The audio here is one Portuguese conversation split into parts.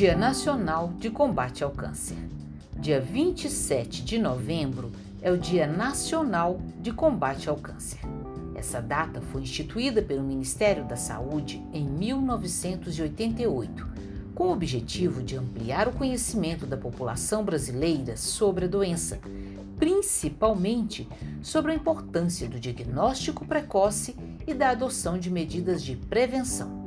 Dia Nacional de Combate ao Câncer. Dia 27 de novembro é o Dia Nacional de Combate ao Câncer. Essa data foi instituída pelo Ministério da Saúde em 1988, com o objetivo de ampliar o conhecimento da população brasileira sobre a doença, principalmente sobre a importância do diagnóstico precoce e da adoção de medidas de prevenção.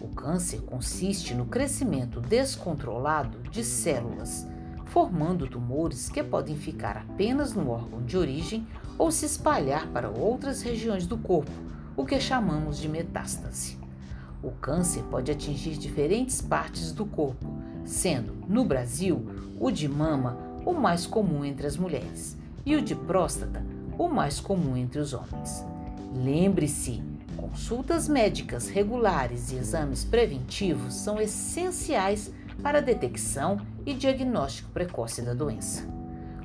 O câncer consiste no crescimento descontrolado de células, formando tumores que podem ficar apenas no órgão de origem ou se espalhar para outras regiões do corpo, o que chamamos de metástase. O câncer pode atingir diferentes partes do corpo, sendo, no Brasil, o de mama o mais comum entre as mulheres e o de próstata o mais comum entre os homens. Lembre-se, consultas médicas regulares e exames preventivos são essenciais para a detecção e diagnóstico precoce da doença.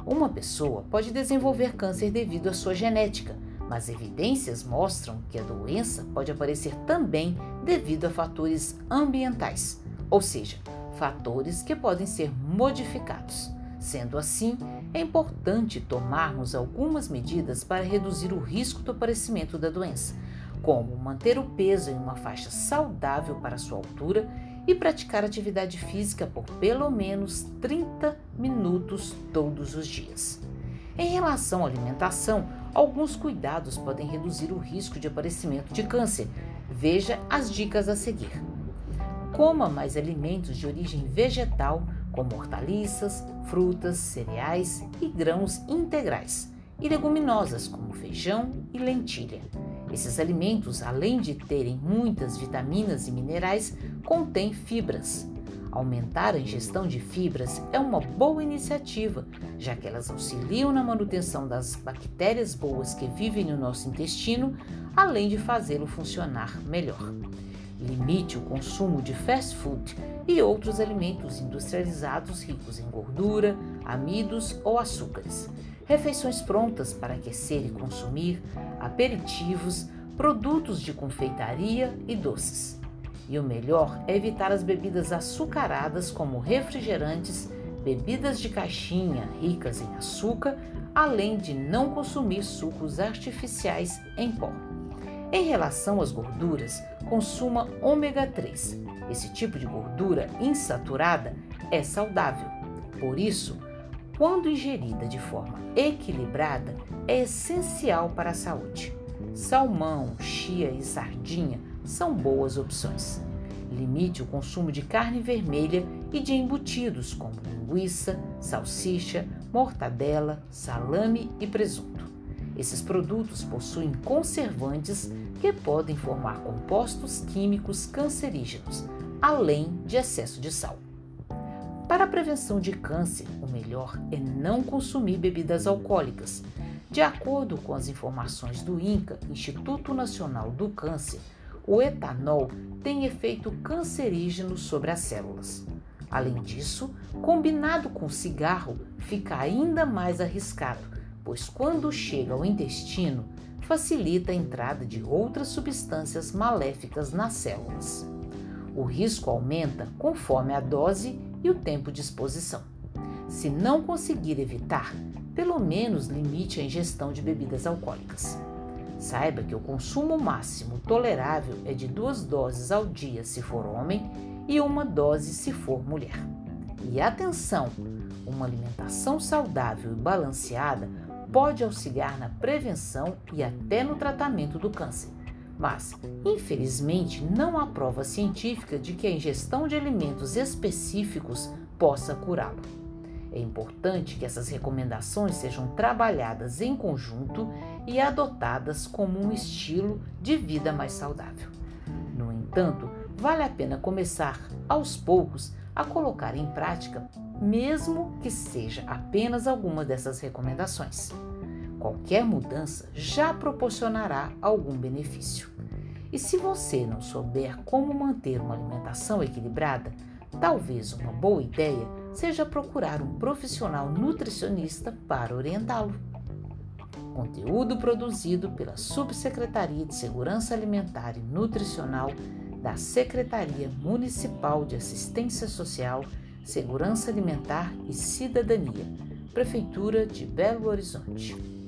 Uma pessoa pode desenvolver câncer devido à sua genética, mas evidências mostram que a doença pode aparecer também devido a fatores ambientais, ou seja, fatores que podem ser modificados. Sendo assim, é importante tomarmos algumas medidas para reduzir o risco do aparecimento da doença, como manter o peso em uma faixa saudável para sua altura e praticar atividade física por pelo menos 30 minutos todos os dias. Em relação à alimentação, alguns cuidados podem reduzir o risco de aparecimento de câncer. Veja as dicas a seguir. Coma mais alimentos de origem vegetal, como hortaliças, frutas, cereais e grãos integrais, e leguminosas, como feijão e lentilha. Esses alimentos, além de terem muitas vitaminas e minerais, contêm fibras. Aumentar a ingestão de fibras é uma boa iniciativa, já que elas auxiliam na manutenção das bactérias boas que vivem no nosso intestino, além de fazê-lo funcionar melhor. Limite o consumo de fast food e outros alimentos industrializados ricos em gordura, amidos ou açúcares refeições prontas para aquecer e consumir, aperitivos, produtos de confeitaria e doces. E o melhor é evitar as bebidas açucaradas como refrigerantes, bebidas de caixinha ricas em açúcar, além de não consumir sucos artificiais em pó. Em relação às gorduras, consuma ômega 3. Esse tipo de gordura insaturada é saudável. Por isso, quando ingerida de forma equilibrada, é essencial para a saúde. Salmão, chia e sardinha são boas opções. Limite o consumo de carne vermelha e de embutidos como linguiça, salsicha, mortadela, salame e presunto. Esses produtos possuem conservantes que podem formar compostos químicos cancerígenos, além de excesso de sal. Para a prevenção de câncer, o melhor é não consumir bebidas alcoólicas. De acordo com as informações do INCA, Instituto Nacional do Câncer, o etanol tem efeito cancerígeno sobre as células. Além disso, combinado com cigarro, fica ainda mais arriscado, pois quando chega ao intestino, facilita a entrada de outras substâncias maléficas nas células. O risco aumenta conforme a dose e o tempo de exposição. Se não conseguir evitar, pelo menos limite a ingestão de bebidas alcoólicas. Saiba que o consumo máximo tolerável é de duas doses ao dia se for homem e uma dose se for mulher. E atenção! Uma alimentação saudável e balanceada pode auxiliar na prevenção e até no tratamento do câncer. Mas, infelizmente, não há prova científica de que a ingestão de alimentos específicos possa curá-lo. É importante que essas recomendações sejam trabalhadas em conjunto e adotadas como um estilo de vida mais saudável. No entanto, vale a pena começar aos poucos a colocar em prática, mesmo que seja apenas alguma dessas recomendações. Qualquer mudança já proporcionará algum benefício. E se você não souber como manter uma alimentação equilibrada, talvez uma boa ideia seja procurar um profissional nutricionista para orientá-lo. Conteúdo produzido pela Subsecretaria de Segurança Alimentar e Nutricional da Secretaria Municipal de Assistência Social, Segurança Alimentar e Cidadania, Prefeitura de Belo Horizonte.